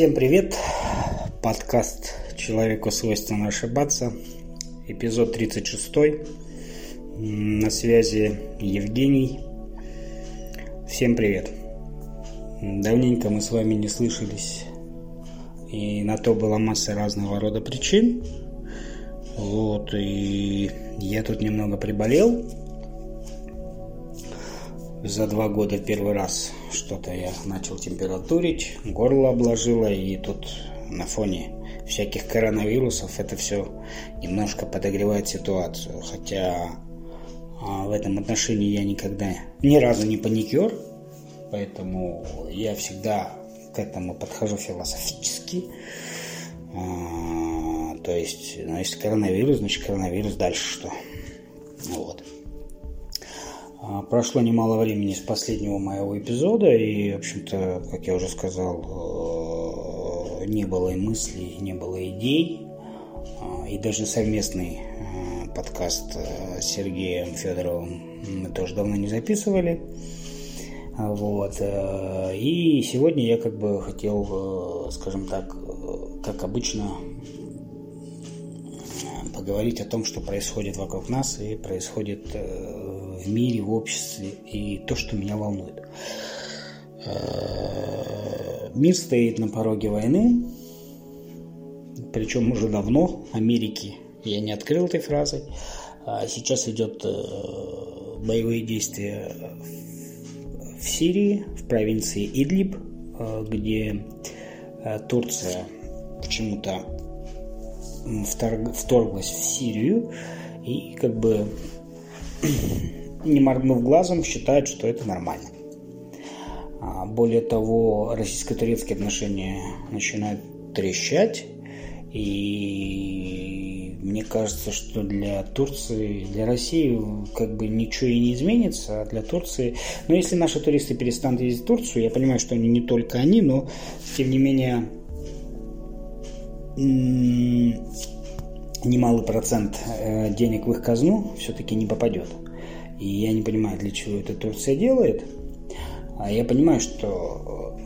Всем привет! Подкаст «Человеку свойственно ошибаться», эпизод 36. На связи Евгений. Всем привет! Давненько мы с вами не слышались, и на то была масса разного рода причин. Вот, и я тут немного приболел, за два года первый раз что-то я начал температурить, горло обложило, и тут на фоне всяких коронавирусов это все немножко подогревает ситуацию. Хотя а, в этом отношении я никогда ни разу не паникер, поэтому я всегда к этому подхожу философически. А, то есть, ну, если коронавирус, значит коронавирус, дальше что? Вот. А, прошло немало времени с последнего моего эпизода, и, в общем-то, как я уже сказал, э, не было и мыслей, не было идей, а, и даже совместный э, подкаст э, с Сергеем Федоровым мы тоже давно не записывали. Вот. И сегодня я как бы хотел, скажем так, как обычно, поговорить о том, что происходит вокруг нас и происходит мире, в обществе и то, что меня волнует. Э, мир стоит на пороге войны, причем уже давно, Америки я не открыл этой фразой. А сейчас идет э, боевые действия в Сирии, в провинции Идлиб, э, где Турция почему-то вторглась в Сирию и как бы не моргнув глазом, считают, что это нормально. А, более того, российско-турецкие отношения начинают трещать, и мне кажется, что для Турции, для России как бы ничего и не изменится, а для Турции... Но если наши туристы перестанут ездить в Турцию, я понимаю, что они не только они, но тем не менее немалый процент э, денег в их казну все-таки не попадет. И я не понимаю, для чего это Турция делает. А я понимаю, что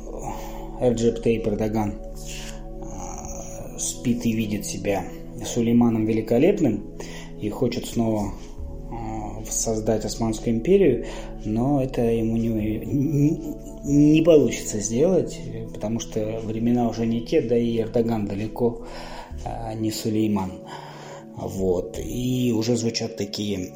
Эрджеп Тейп Эрдоган а, спит и видит себя Сулейманом Великолепным и хочет снова а, создать Османскую империю, но это ему не, не получится сделать, потому что времена уже не те, да и Эрдоган далеко а, не Сулейман. Вот. И уже звучат такие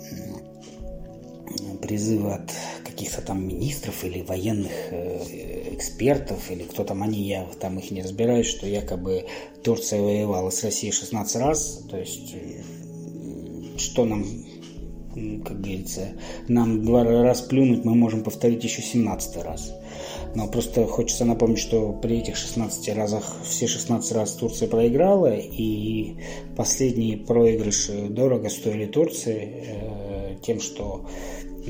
призывы от каких-то там министров или военных э, экспертов, или кто там они, я там их не разбираюсь, что якобы Турция воевала с Россией 16 раз, то есть э, что нам, как говорится, нам два раз плюнуть, мы можем повторить еще 17 раз. Но просто хочется напомнить, что при этих 16 разах, все 16 раз Турция проиграла, и последние проигрыши дорого стоили Турции э, тем, что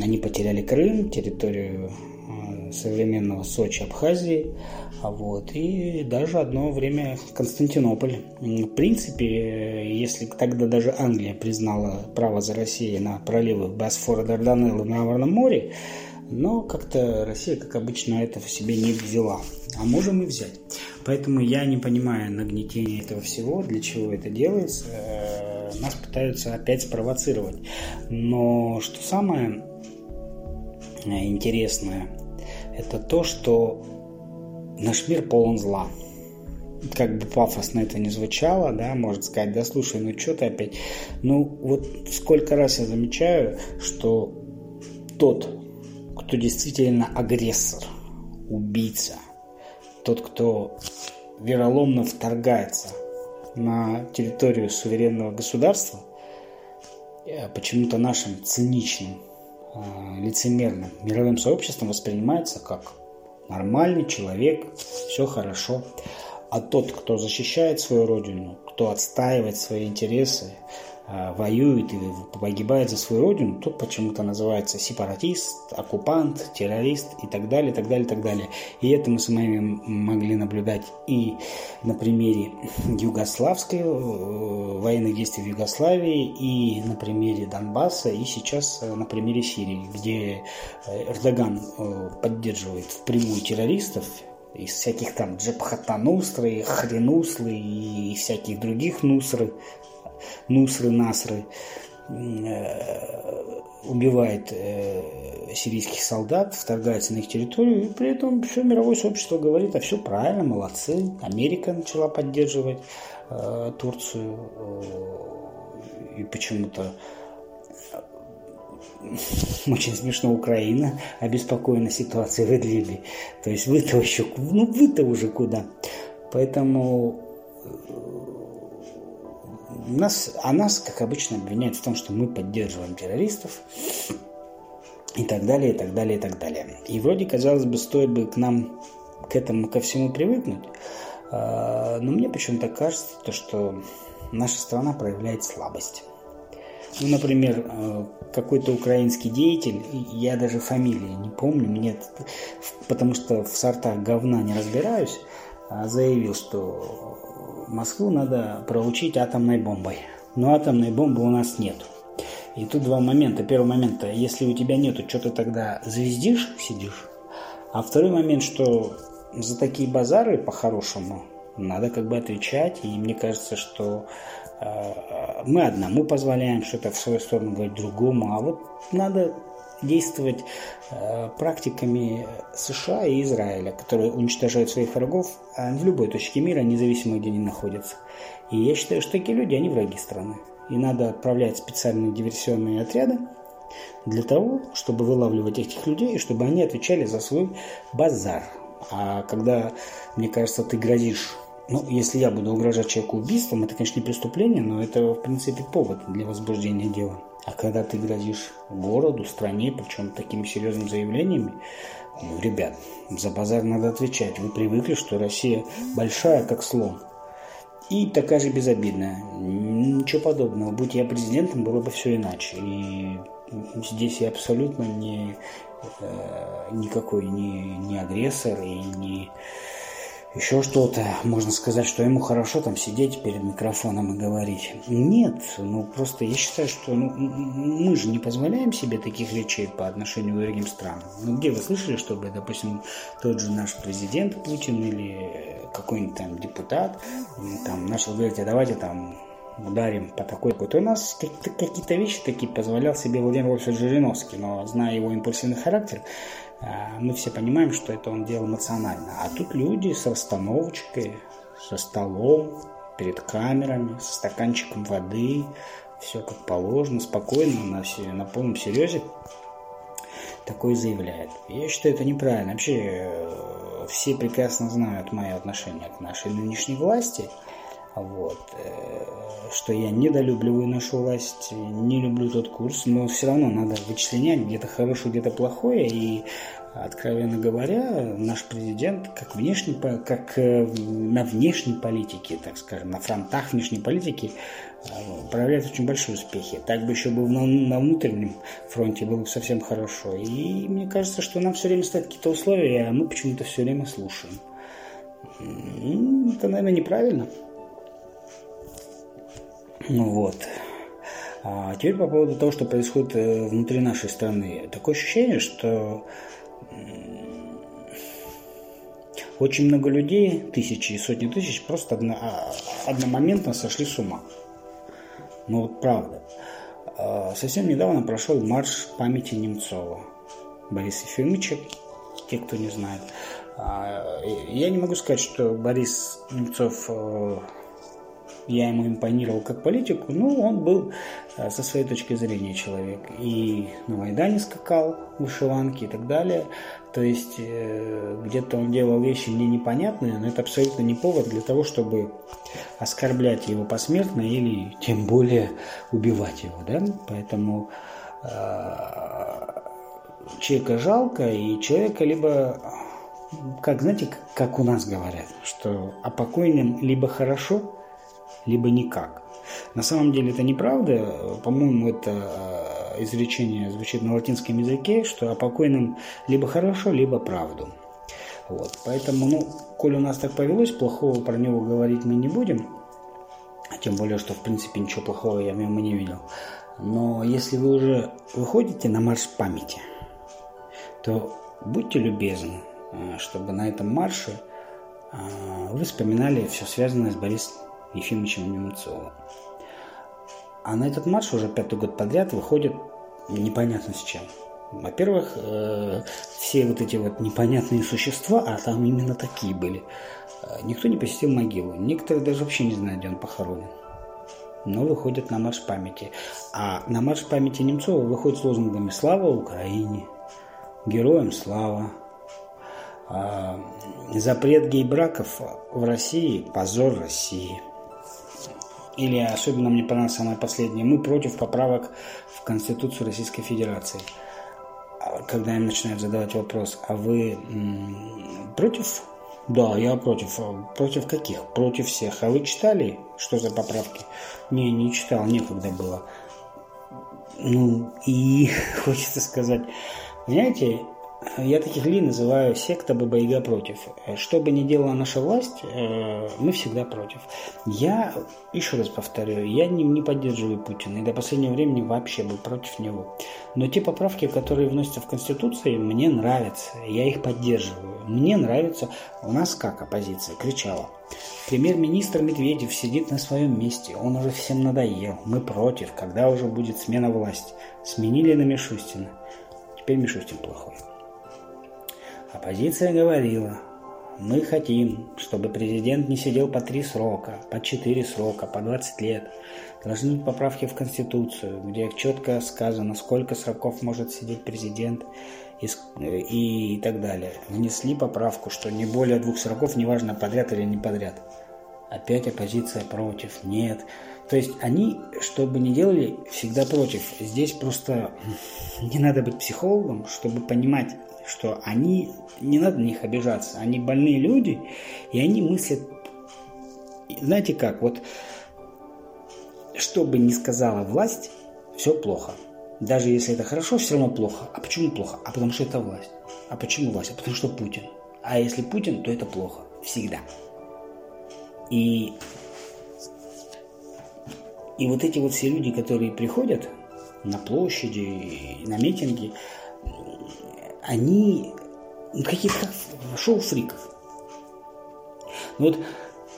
они потеряли Крым, территорию э, современного Сочи, Абхазии, а вот, и даже одно время Константинополь. В принципе, если тогда даже Англия признала право за Россией на проливы Босфора, Дарданелла в Мраморном море, но как-то Россия, как обычно, это в себе не взяла. А можем и взять. Поэтому я не понимаю нагнетения этого всего, для чего это делается. Э, нас пытаются опять спровоцировать. Но что самое Э, интересное, это то, что наш мир полон зла. Как бы пафосно это не звучало, да, может сказать, да слушай, ну что ты опять? Ну вот сколько раз я замечаю, что тот, кто действительно агрессор, убийца, тот, кто вероломно вторгается на территорию суверенного государства, э, почему-то нашим циничным Э, лицемерным мировым сообществом воспринимается как нормальный человек, все хорошо. А тот, кто защищает свою родину, кто отстаивает свои интересы, воюет и погибает за свою родину, тот почему-то называется сепаратист, оккупант, террорист и так далее, так далее, так далее. И это мы с вами могли наблюдать и на примере югославской, э, военных действий в Югославии, и на примере Донбасса, и сейчас э, на примере Сирии, где Эрдоган поддерживает впрямую террористов, из всяких там Джабхатанустры, и Хренуслы и всяких других нусры, нусры, насры, э, убивает э, сирийских солдат, вторгается на их территорию, и при этом все мировое сообщество говорит, а все правильно, молодцы. Америка начала поддерживать э, Турцию, и почему-то очень смешно Украина обеспокоена ситуацией в Идлибе. То есть вы-то еще, ну вы-то уже куда. Поэтому нас, а нас, как обычно, обвиняют в том, что мы поддерживаем террористов и так далее, и так далее, и так далее. И вроде, казалось бы, стоит бы к нам к этому ко всему привыкнуть, а, но мне почему-то кажется, то, что наша страна проявляет слабость. Ну, например, э, какой-то украинский деятель, я даже фамилии не помню, мне, потому что в сортах говна не разбираюсь, а заявил, что Москву надо проучить атомной бомбой. Но атомной бомбы у нас нет. И тут два момента. Первый момент, если у тебя нету, что ты тогда звездишь, сидишь? А второй момент, что за такие базары по-хорошему надо как бы отвечать. И мне кажется, что Э, мы одному позволяем что-то в свою сторону говорить другому, а вот надо действовать э, практиками США и Израиля, которые уничтожают своих врагов а в любой точке мира, независимо где они находятся. И я считаю, что такие люди, они враги страны. И надо отправлять специальные диверсионные отряды для того, чтобы вылавливать этих людей, и чтобы они отвечали за свой базар. А когда, мне кажется, ты грозишь ну, если я буду угрожать человеку убийством, это, конечно, не преступление, но это, в принципе, повод для возбуждения дела. А когда ты грозишь городу, стране, причем такими серьезными заявлениями, ну, ребят, за базар надо отвечать. Вы привыкли, что Россия большая, как слон. И такая же безобидная. Ничего подобного. Будь я президентом, было бы все иначе. И здесь я абсолютно не, э, никакой не, не агрессор и не еще что-то, можно сказать, что ему хорошо там сидеть перед микрофоном и говорить. Нет, ну просто я считаю, что ну, мы же не позволяем себе таких речей по отношению к другим странам. Ну где вы слышали, чтобы, допустим, тот же наш президент Путин или какой-нибудь там депутат там начал говорить, а давайте там ударим по такой вот. У нас какие-то вещи такие позволял себе Владимир Вольфович Жириновский, но зная его импульсивный характер, мы все понимаем, что это он делал эмоционально. А тут люди с расстановочкой, со столом, перед камерами, с стаканчиком воды, все как положено, спокойно, на, на полном серьезе такое заявляет. Я считаю, это неправильно. Вообще, э, все прекрасно знают мое отношение к нашей нынешней власти – вот. Э, что я недолюбливаю нашу власть, не люблю тот курс, но все равно надо вычленять где-то хорошее, где-то плохое. И, откровенно говоря, наш президент как, внешний, как э, на внешней политике, так скажем, на фронтах внешней политики э, проявляет очень большие успехи. Так бы еще был на, внутреннем фронте, было бы совсем хорошо. И мне кажется, что нам все время ставят какие-то условия, а мы почему-то все время слушаем. Это, наверное, неправильно. Ну вот. А теперь по поводу того, что происходит э, внутри нашей страны. Такое ощущение, что очень много людей, тысячи и сотни тысяч, просто одно, а, одномоментно сошли с ума. Ну вот правда. А, совсем недавно прошел марш памяти Немцова. Бориса Ефимовича, те, кто не знает. А, я не могу сказать, что Борис Немцов э, я ему импонировал как политику, ну, он был э, со своей точки зрения человек. И на Майдане скакал в вышиванке и так далее. То есть э, где-то он делал вещи мне непонятные, но это абсолютно не повод для того, чтобы оскорблять его посмертно или тем более убивать его. Да? Поэтому э, человека жалко, и человека либо как, знаете, как у нас говорят, что о покойном либо хорошо, либо никак. На самом деле это неправда. По-моему, это э, изречение звучит на латинском языке, что о покойном либо хорошо, либо правду. Вот. Поэтому, ну, коль у нас так повелось, плохого про него говорить мы не будем. Тем более, что, в принципе, ничего плохого я в нем не видел. Но если вы уже выходите на марш памяти, то будьте любезны, чтобы на этом марше вы вспоминали все связанное с Борисом Ефимовичем Немцовым. А на этот марш уже пятый год подряд выходит непонятно с чем. Во-первых, э, все вот эти вот непонятные существа, а там именно такие были, э, никто не посетил могилу. Некоторые даже вообще не знают, где он похоронен. Но выходят на марш памяти. А на марш памяти Немцова выходят с лозунгами «Слава Украине», «Героям слава», а, «Запрет гей-браков в России – позор России». Или особенно мне понравилось самое последнее. Мы против поправок в Конституцию Российской Федерации. А когда им начинают задавать вопрос, а вы против? Да, я против. А против каких? Против всех. А вы читали, что за поправки? Не, не читал, некогда было. Ну, и хочется сказать, знаете, я таких ли называю секта Баба-Яга против. Что бы ни делала наша власть, э, мы всегда против. Я, еще раз повторю, я не, не поддерживаю Путина. И до последнего времени вообще был против него. Но те поправки, которые вносятся в Конституцию, мне нравятся. Я их поддерживаю. Мне нравится. У нас как оппозиция кричала. Премьер-министр Медведев сидит на своем месте. Он уже всем надоел. Мы против. Когда уже будет смена власти? Сменили на Мишустина. Теперь Мишустин плохой. Оппозиция говорила, мы хотим, чтобы президент не сидел по три срока, по четыре срока, по 20 лет. Должны быть поправки в Конституцию, где четко сказано, сколько сроков может сидеть президент и, и так далее. Внесли поправку, что не более двух сроков, неважно подряд или не подряд. Опять оппозиция против, нет. То есть они, что бы ни делали, всегда против. Здесь просто не надо быть психологом, чтобы понимать, что они, не надо на них обижаться, они больные люди, и они мыслят, знаете как, вот, что бы ни сказала власть, все плохо. Даже если это хорошо, все равно плохо. А почему плохо? А потому что это власть. А почему власть? А потому что Путин. А если Путин, то это плохо. Всегда. И, и вот эти вот все люди, которые приходят на площади, на митинги, они ну, какие-то шоу фриков. Ну вот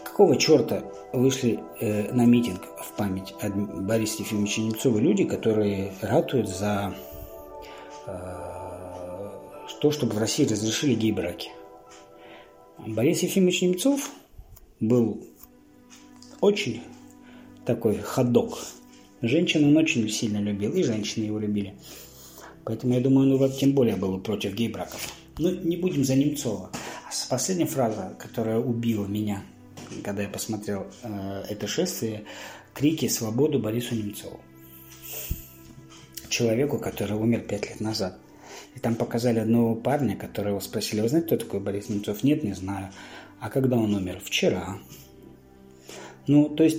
какого черта вышли э, на митинг в память о Борисе Ефимовиче Немцове люди, которые ратуют за э, то, чтобы в России разрешили гей-браки. Борис Ефимович Немцов был очень такой ходок. Женщин он очень сильно любил, и женщины его любили. Поэтому я думаю, ну тем более был против гей-браков. Но не будем за Немцова. А последняя фраза, которая убила меня, когда я посмотрел э, это шествие, крики «Свободу Борису Немцову». Человеку, который умер пять лет назад. И там показали одного парня, которого спросили, вы знаете, кто такой Борис Немцов? Нет, не знаю. А когда он умер? Вчера. Ну, то есть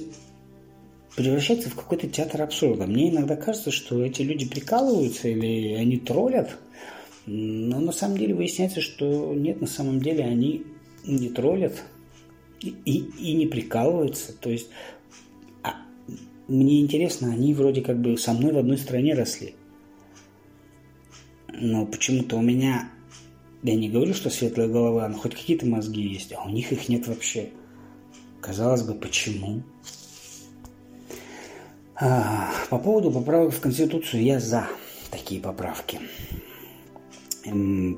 превращается в какой-то театр абсурда. Мне иногда кажется, что эти люди прикалываются или они троллят, но на самом деле выясняется, что нет, на самом деле они не троллят и, и, и не прикалываются. То есть а, мне интересно, они вроде как бы со мной в одной стране росли. Но почему-то у меня, я не говорю, что светлая голова, но хоть какие-то мозги есть, а у них их нет вообще. Казалось бы, почему? А, по поводу поправок в Конституцию я за такие поправки.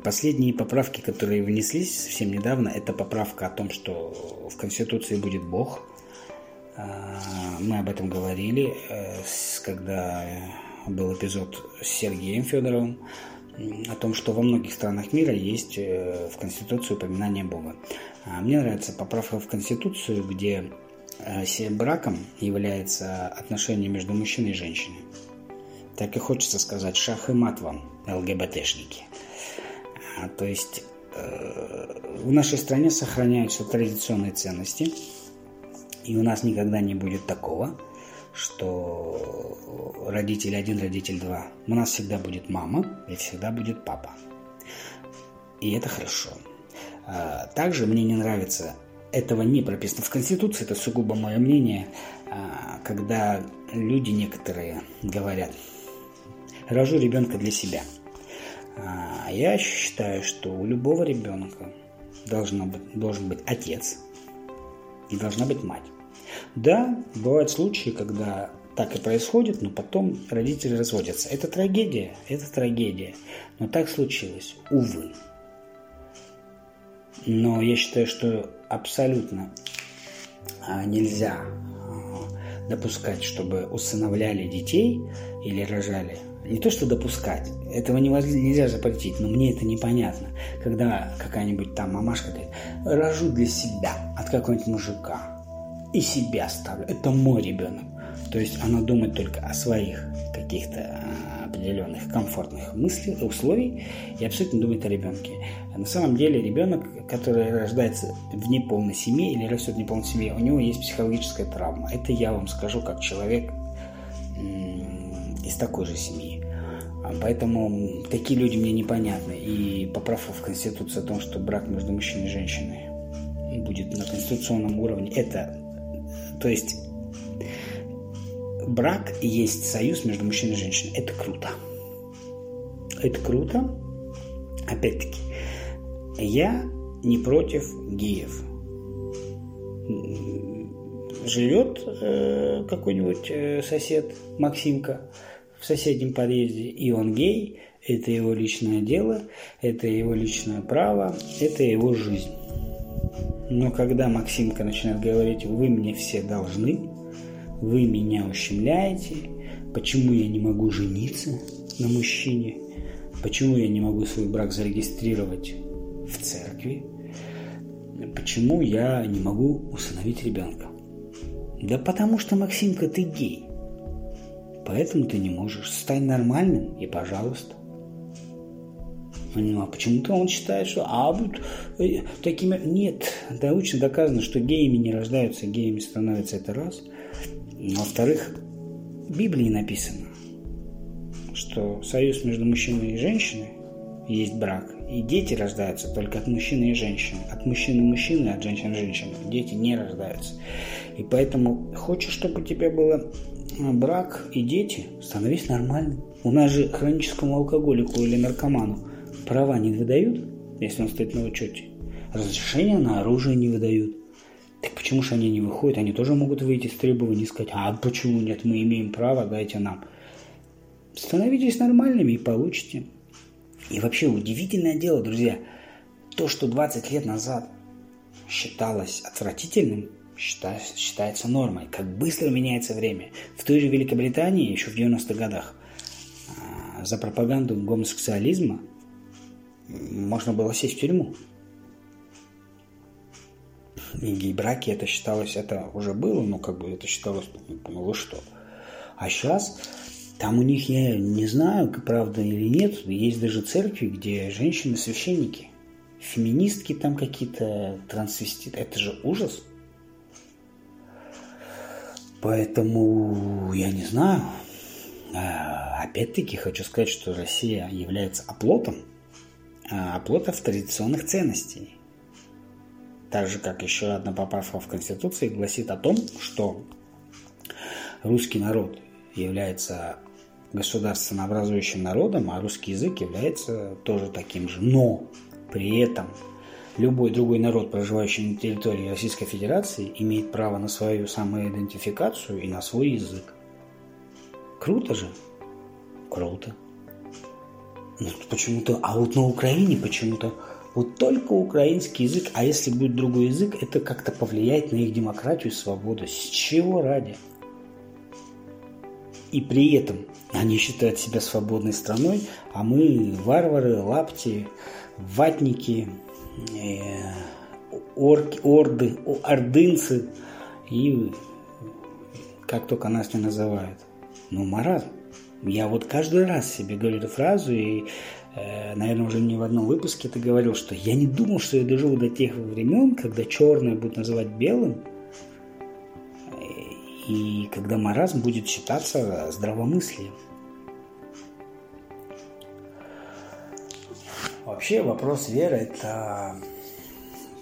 Последние поправки, которые внеслись совсем недавно, это поправка о том, что в Конституции будет Бог. А, мы об этом говорили, э, когда был эпизод с Сергеем Федоровым, о том, что во многих странах мира есть э, в Конституции упоминание Бога. А, мне нравится поправка в Конституцию, где браком является отношение между мужчиной и женщиной. Так и хочется сказать шах и мат вам, ЛГБТшники. А, то есть э, в нашей стране сохраняются традиционные ценности, и у нас никогда не будет такого, что родитель один, родитель два. У нас всегда будет мама и всегда будет папа. И это хорошо. А, также мне не нравится этого не прописано в Конституции, это сугубо мое мнение, а, когда люди некоторые говорят, рожу ребенка для себя. А, я считаю, что у любого ребенка должно быть, должен быть отец и должна быть мать. Да, бывают случаи, когда так и происходит, но потом родители разводятся. Это трагедия, это трагедия. Но так случилось, увы. Но я считаю, что абсолютно а, нельзя а, допускать, чтобы усыновляли детей или рожали. Не то, что допускать, этого нельзя запретить, но мне это непонятно. Когда какая-нибудь там мамашка говорит, рожу для себя от какого-нибудь мужика и себя ставлю, это мой ребенок. То есть она думает только о своих каких-то а, определенных комфортных мыслях, условий и абсолютно думает о ребенке. На самом деле ребенок, который рождается в неполной семье или растет в неполной семье, у него есть психологическая травма. Это я вам скажу как человек из такой же семьи. А поэтому такие люди мне непонятны. И поправка в Конституцию о том, что брак между мужчиной и женщиной будет на конституционном уровне, это, то есть брак есть союз между мужчиной и женщиной. Это круто. Это круто. Опять-таки, я не против геев. Живет э, какой-нибудь э, сосед Максимка в соседнем подъезде, и он гей, это его личное дело, это его личное право, это его жизнь. Но когда Максимка начинает говорить, вы мне все должны, вы меня ущемляете, почему я не могу жениться на мужчине, почему я не могу свой брак зарегистрировать в церкви, почему я не могу усыновить ребенка. Да потому что, Максимка, ты гей. Поэтому ты не можешь. Стань нормальным и пожалуйста. Ну, а почему-то он считает, что а вот э, такими... Нет, научно доказано, что геями не рождаются, геями становятся это раз. Во-вторых, в Библии написано, что союз между мужчиной и женщиной есть брак, и дети рождаются только от мужчины и женщины. От мужчины мужчины, от женщины женщины. Дети не рождаются. И поэтому хочешь, чтобы у тебя было а, брак и дети, становись нормальным. У нас же хроническому алкоголику или наркоману права не выдают, если он стоит на учете. Разрешение на оружие не выдают. Так почему же они не выходят? Они тоже могут выйти с требований и сказать, а почему нет, мы имеем право, дайте нам. Становитесь нормальными и получите. И вообще удивительное дело, друзья, то, что 20 лет назад считалось отвратительным, считается, нормой. Как быстро меняется время. В той же Великобритании еще в 90-х годах а, за пропаганду гомосексуализма можно было сесть в тюрьму. И гей-браки это считалось, это уже было, но как бы это считалось, ну вы что. А сейчас там у них, я не знаю, правда или нет, есть даже церкви, где женщины-священники, феминистки там какие-то, трансвеститы. Это же ужас. Поэтому я не знаю. А, опять-таки хочу сказать, что Россия является оплотом, а, оплотов традиционных ценностей так же как еще одна поправка в Конституции гласит о том, что русский народ является государственно образующим народом, а русский язык является тоже таким же. Но при этом любой другой народ, проживающий на территории Российской Федерации, имеет право на свою самоидентификацию и на свой язык. Круто же? Круто. Ну, почему-то, а вот на Украине почему-то вот только украинский язык, а если будет другой язык, это как-то повлияет на их демократию и свободу. С чего ради? И при этом они считают себя свободной страной, а мы варвары, лапти, ватники, э, орки, орды, ордынцы и как только нас не называют. Ну, маразм. Я вот каждый раз себе говорю эту фразу, и наверное, уже не в одном выпуске ты говорил, что я не думал, что я доживу до тех времен, когда черное будут называть белым, и когда маразм будет считаться здравомыслием. Вообще вопрос веры – это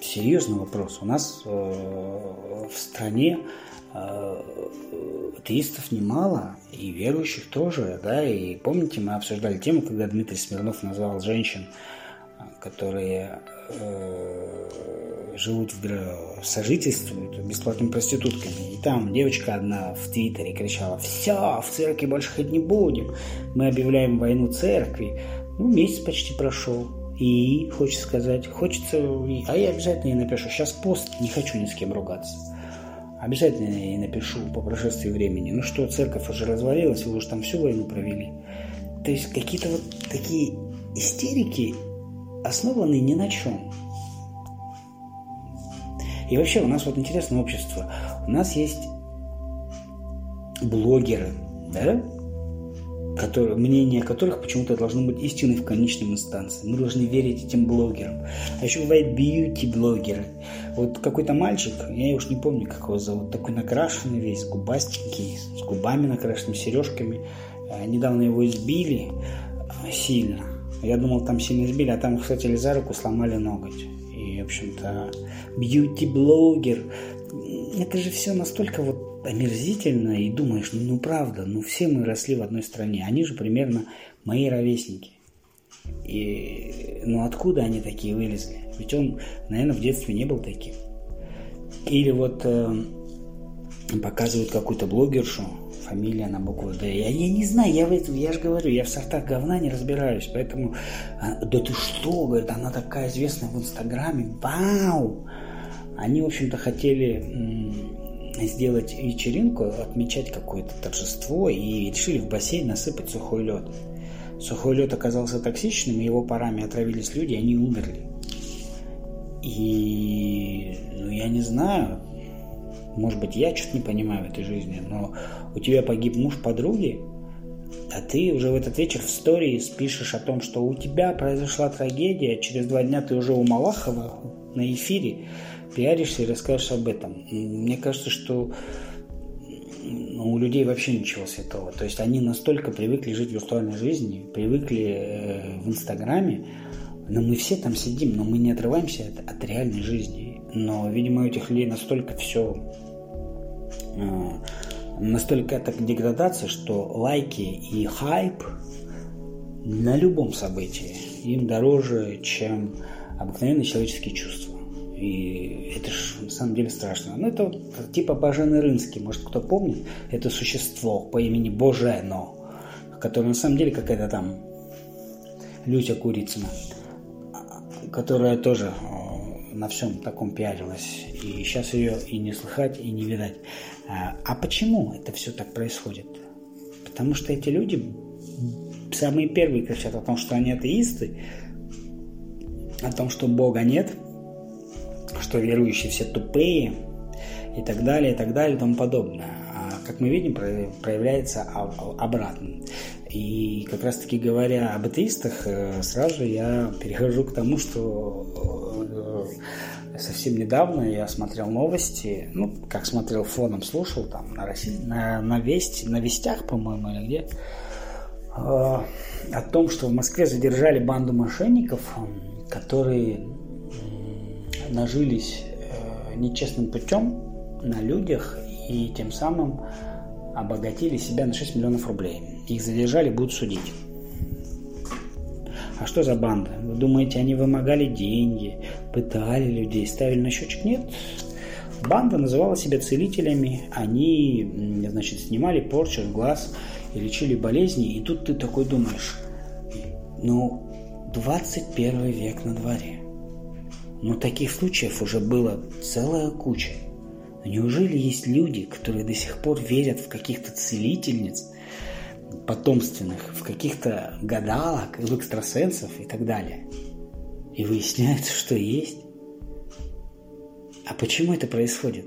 серьезный вопрос. У нас э, в стране э, атеистов немало, и верующих тоже, да, и помните, мы обсуждали тему, когда Дмитрий Смирнов назвал женщин, которые э, живут в сожительствуют бесплатными проститутками. И там девочка одна в Твиттере кричала, все, в церкви больше ходить не будем, мы объявляем войну церкви. Ну, месяц почти прошел. И хочется сказать, хочется, а я обязательно ей напишу. Сейчас пост, не хочу ни с кем ругаться. Обязательно я ей напишу по прошествии времени. Ну что, церковь уже развалилась, вы уже там всю войну провели. То есть какие-то вот такие истерики основаны ни на чем. И вообще у нас вот интересное общество. У нас есть блогеры, да, которые, мнение которых почему-то должно быть истиной в конечном инстанции. Мы должны верить этим блогерам. А еще бывают бьюти-блогеры. Вот какой-то мальчик, я уж не помню, как его зовут, такой накрашенный весь, губастенький, с губами накрашенными, сережками. Э, недавно его избили э, сильно. Я думал, там сильно избили, а там, кстати, за руку сломали ноготь. И, в общем-то, бьюти-блогер. Это же все настолько вот омерзительно, и думаешь, ну, правда, ну все мы росли в одной стране, они же примерно мои ровесники. И, ну откуда они такие вылезли? Ведь он, наверное, в детстве не был таким. Или вот э, показывают какую-то блогершу, фамилия на букву Д. Я, я не знаю, я, в этом, я же говорю, я в сортах говна не разбираюсь, поэтому... А, да ты что, говорит, она такая известная в Инстаграме, вау! Они, в общем-то, хотели сделать вечеринку, отмечать какое-то торжество и решили в бассейн насыпать сухой лед. Сухой лед оказался токсичным, его парами отравились люди, и они умерли. И ну, я не знаю, может быть, я что-то не понимаю в этой жизни, но у тебя погиб муж подруги, а ты уже в этот вечер в истории спишешь о том, что у тебя произошла трагедия, через два дня ты уже у Малахова на эфире пиаришься и расскажешь об этом. Мне кажется, что у людей вообще ничего святого. То есть они настолько привыкли жить в виртуальной жизни, привыкли э, в Инстаграме, но мы все там сидим, но мы не отрываемся от, от реальной жизни. Но, видимо, у этих людей настолько все э, настолько это деградация, что лайки и хайп на любом событии им дороже, чем обыкновенные человеческие чувства. И это же на самом деле страшно. Ну, это вот типа Бажены Рынский, может, кто помнит, это существо по имени Божено, которое на самом деле какая-то там Люся Курицына, которая тоже э, на всем таком пиарилась. И сейчас ее и не слыхать, и не видать. А, а почему это все так происходит? Потому что эти люди самые первые кричат о том, что они атеисты, о том, что Бога нет – что верующие все тупые и так далее, и так далее, и тому подобное. А как мы видим, проявляется обратно. И как раз таки говоря об атеистах, э, сразу я перехожу к тому, что э, совсем недавно я смотрел новости, ну, как смотрел фоном, слушал там на, России, на, на, весть, на вестях, по-моему, или где, э, о том, что в Москве задержали банду мошенников, которые нажились э, нечестным путем на людях и тем самым обогатили себя на 6 миллионов рублей. Их задержали, будут судить. А что за банда? Вы думаете, они вымогали деньги, пытали людей, ставили на счетчик? Нет. Банда называла себя целителями. Они, значит, снимали порчу с глаз и лечили болезни. И тут ты такой думаешь, ну, 21 век на дворе. Но таких случаев уже было целая куча. Неужели есть люди, которые до сих пор верят в каких-то целительниц потомственных, в каких-то гадалок, в экстрасенсов и так далее? И выясняется, что есть. А почему это происходит?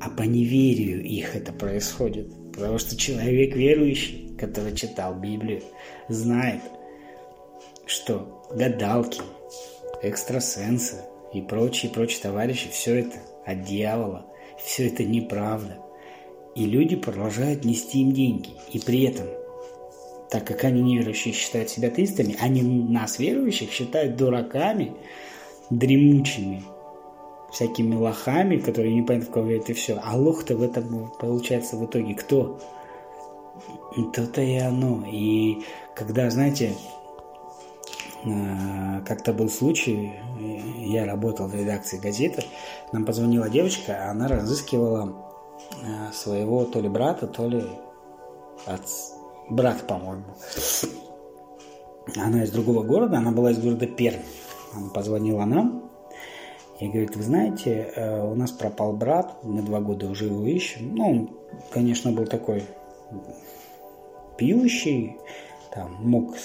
А по неверию их это происходит. Потому что человек верующий, который читал Библию, знает, что гадалки, экстрасенсы и прочие, прочие товарищи, все это от дьявола, все это неправда. И люди продолжают нести им деньги. И при этом, так как они неверующие считают себя атеистами, они нас, верующих, считают дураками, дремучими. всякими лохами, которые не понятно в кого верят, и все. А лох-то в этом получается в итоге кто? То-то и оно. И когда, знаете, как-то был случай, я работал в редакции газеты, нам позвонила девочка, она разыскивала э, своего то ли брата, то ли от брата, по-моему. Она из другого города, она была из города Пермь. Она позвонила нам и говорит, вы знаете, э, у нас пропал брат, мы два года уже его ищем. Ну, он, конечно, был такой пьющий, там, мог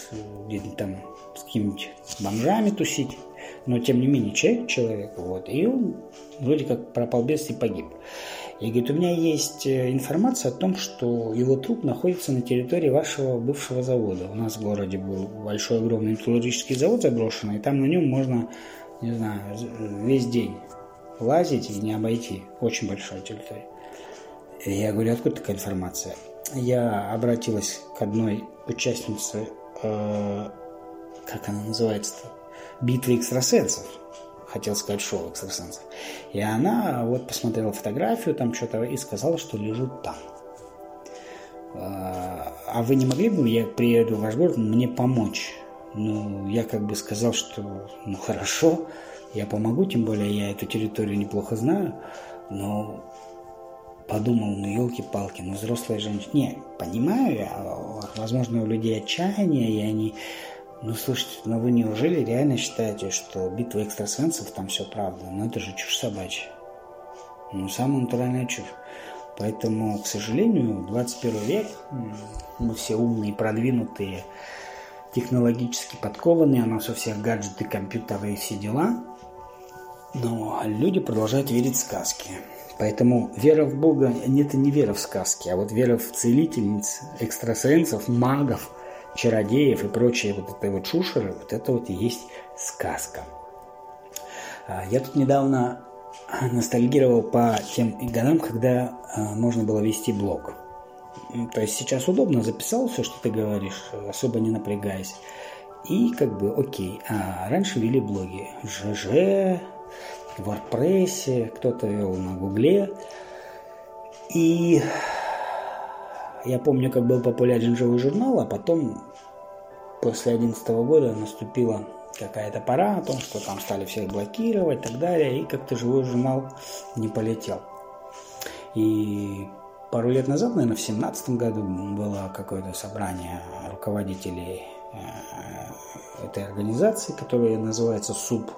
где-то там с какими-нибудь бомжами тусить, но тем не менее человек, человек, вот, и он вроде как пропал без и погиб. И говорит, у меня есть э, информация о том, что его труп находится на территории вашего бывшего завода. У нас в городе был большой огромный металлургический завод заброшенный, и там на нем можно, не знаю, весь день лазить и не обойти. Очень большая территория. И я говорю, откуда такая информация? Я обратилась к одной участнице, э, как она называется-то, битвы экстрасенсов хотел сказать шоу экстрасенсов. И она вот посмотрела фотографию там что-то и сказала, что лежу там. А, а вы не могли бы, я приеду в ваш город, мне помочь? Ну, я как бы сказал, что ну хорошо, я помогу, тем более я эту территорию неплохо знаю, но подумал, ну елки-палки, ну взрослая женщина. Не, понимаю, я, возможно, у людей отчаяние, и они ну, слушайте, ну вы неужели реально считаете, что битва экстрасенсов там все правда? Ну, это же чушь собачья. Ну, самая натуральная чушь. Поэтому, к сожалению, 21 век, мы все умные, продвинутые, технологически подкованные, у нас у всех гаджеты, компьютеры и все дела. Но люди продолжают верить в сказки. Поэтому вера в Бога – это не вера в сказки, а вот вера в целительниц, экстрасенсов, магов – чародеев и прочие вот этой вот шушеры, вот это вот и есть сказка. А, я тут недавно ностальгировал по тем годам, когда а, можно было вести блог. То есть сейчас удобно, записал все, что ты говоришь, особо не напрягаясь. И как бы окей. А раньше вели блоги. ЖЖ, в WordPress, кто-то вел на Гугле. И я помню, как был популярен живой журнал, а потом после 2011 года наступила какая-то пора о том, что там стали всех блокировать и так далее, и как-то живой журнал не полетел. И пару лет назад, наверное, в 2017 году было какое-то собрание руководителей э, этой организации, которая называется СУП.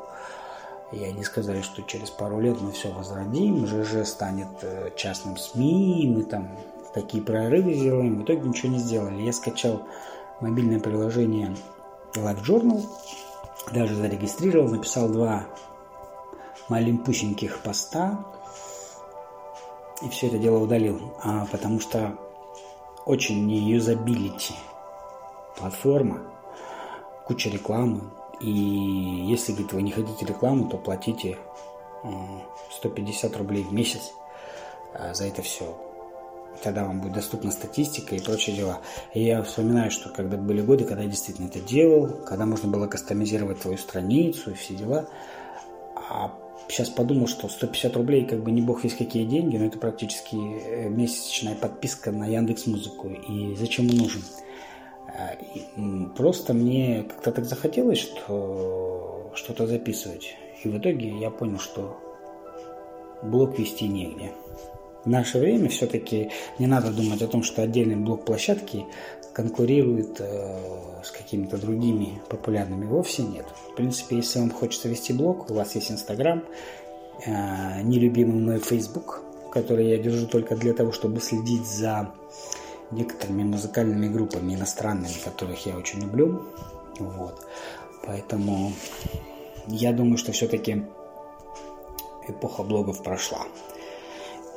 И они сказали, что через пару лет мы все возродим, ЖЖ станет э, частным СМИ, мы там такие прорывы сделаем. В итоге ничего не сделали. Я скачал мобильное приложение Live Journal, даже зарегистрировал, написал два маленьких поста и все это дело удалил, а, потому что очень не юзабилити платформа, куча рекламы, и если, говорит, вы не хотите рекламу, то платите 150 рублей в месяц а, за это все тогда вам будет доступна статистика и прочие дела. И я вспоминаю, что когда были годы, когда я действительно это делал, когда можно было кастомизировать твою страницу и все дела. А сейчас подумал, что 150 рублей как бы не бог весь какие деньги, но это практически э, месячная подписка на Яндекс Музыку. И зачем он нужен? А, просто мне как-то так захотелось, что что-то записывать. И в итоге я понял, что блог вести негде в наше время все-таки не надо думать о том, что отдельный блок площадки конкурирует э, с какими-то другими популярными. Вовсе нет. В принципе, если вам хочется вести блог, у вас есть Инстаграм, э, нелюбимый мной Фейсбук, который я держу только для того, чтобы следить за некоторыми музыкальными группами иностранными, которых я очень люблю. Вот. Поэтому я думаю, что все-таки эпоха блогов прошла.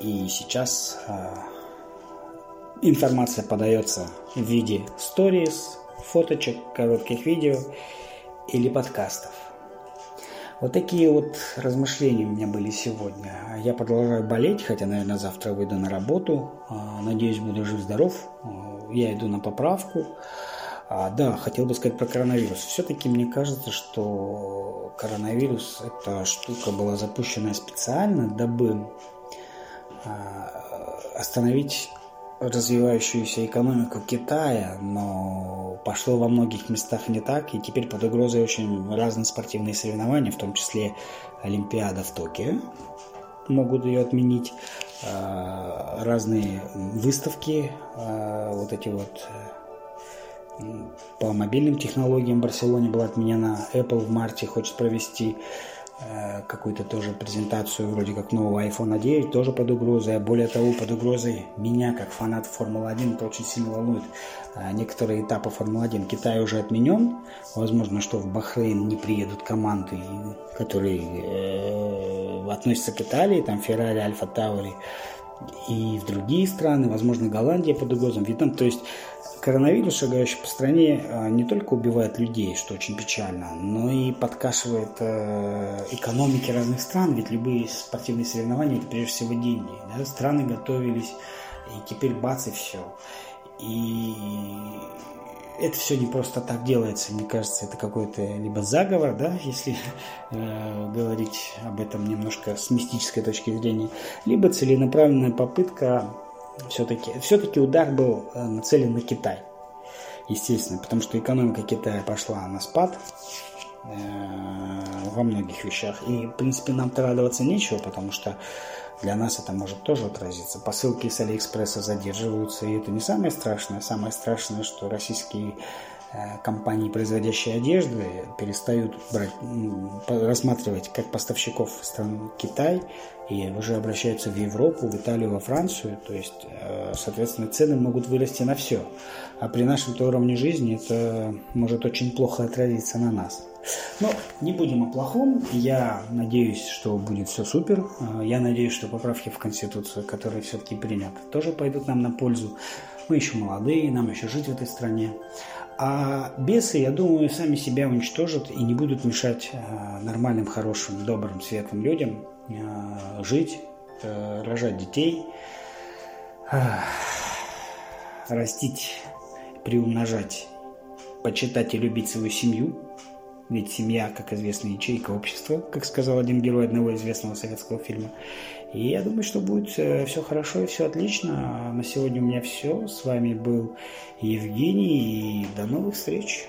И сейчас э, информация подается в виде сториз, фоточек, коротких видео или подкастов. Вот такие вот размышления у меня были сегодня. Я продолжаю болеть, хотя, наверное, завтра выйду на работу. А, надеюсь, буду жив-здоров. Я иду на поправку. А, да, хотел бы сказать про коронавирус. Все-таки мне кажется, что коронавирус – эта штука была запущена специально, дабы а, остановить развивающуюся экономику Китая, но пошло во многих местах не так, и теперь под угрозой очень разные спортивные соревнования, в том числе Олимпиада в Токио, могут ее отменить, а, разные выставки, а, вот эти вот по мобильным технологиям в Барселоне была отменена, Apple в марте хочет провести какую-то тоже презентацию вроде как нового iPhone 9 тоже под угрозой, а более того под угрозой меня как фанат Формулы-1 это очень сильно волнует. Э, некоторые этапы Формулы-1 Китай уже отменен, возможно, что в Бахрейн не приедут команды, которые э, относятся к Италии, там Феррари, Альфа Таури и в другие страны, возможно, Голландия под угрозой, Вьетнам, то есть Коронавирус, шагающий по стране, а, не только убивает людей, что очень печально, но и подкашивает э, экономики разных стран, ведь любые спортивные соревнования – это прежде всего деньги. Да? Страны готовились, и теперь бац, и все. И это все не просто так делается. Мне кажется, это какой-то либо заговор, да, если э, говорить об этом немножко с мистической точки зрения, либо целенаправленная попытка все-таки все-таки удар был э, нацелен на Китай. Естественно, потому что экономика Китая пошла на спад э, во многих вещах. И, в принципе, нам-то радоваться нечего, потому что для нас это может тоже отразиться. Посылки с Алиэкспресса задерживаются, и это не самое страшное. Самое страшное, что российские компании, производящие одежды, перестают брать, рассматривать как поставщиков стран Китай и уже обращаются в Европу, в Италию, во Францию. То есть, э, соответственно, цены могут вырасти на все. А при нашем-то уровне жизни это может очень плохо отразиться на нас. Но не будем о плохом. Я надеюсь, что будет все супер. Э, я надеюсь, что поправки в Конституцию, которые все-таки приняты, тоже пойдут нам на пользу. Мы еще молодые, нам еще жить в этой стране. А бесы, я думаю, сами себя уничтожат и не будут мешать э, нормальным, хорошим, добрым, светлым людям э, жить, э, рожать детей, растить, приумножать, почитать и любить свою семью. Ведь семья, как известно, ячейка общества, как сказал один герой одного известного советского фильма. И я думаю, что будет все хорошо и все отлично. На сегодня у меня все. С вами был Евгений. И до новых встреч.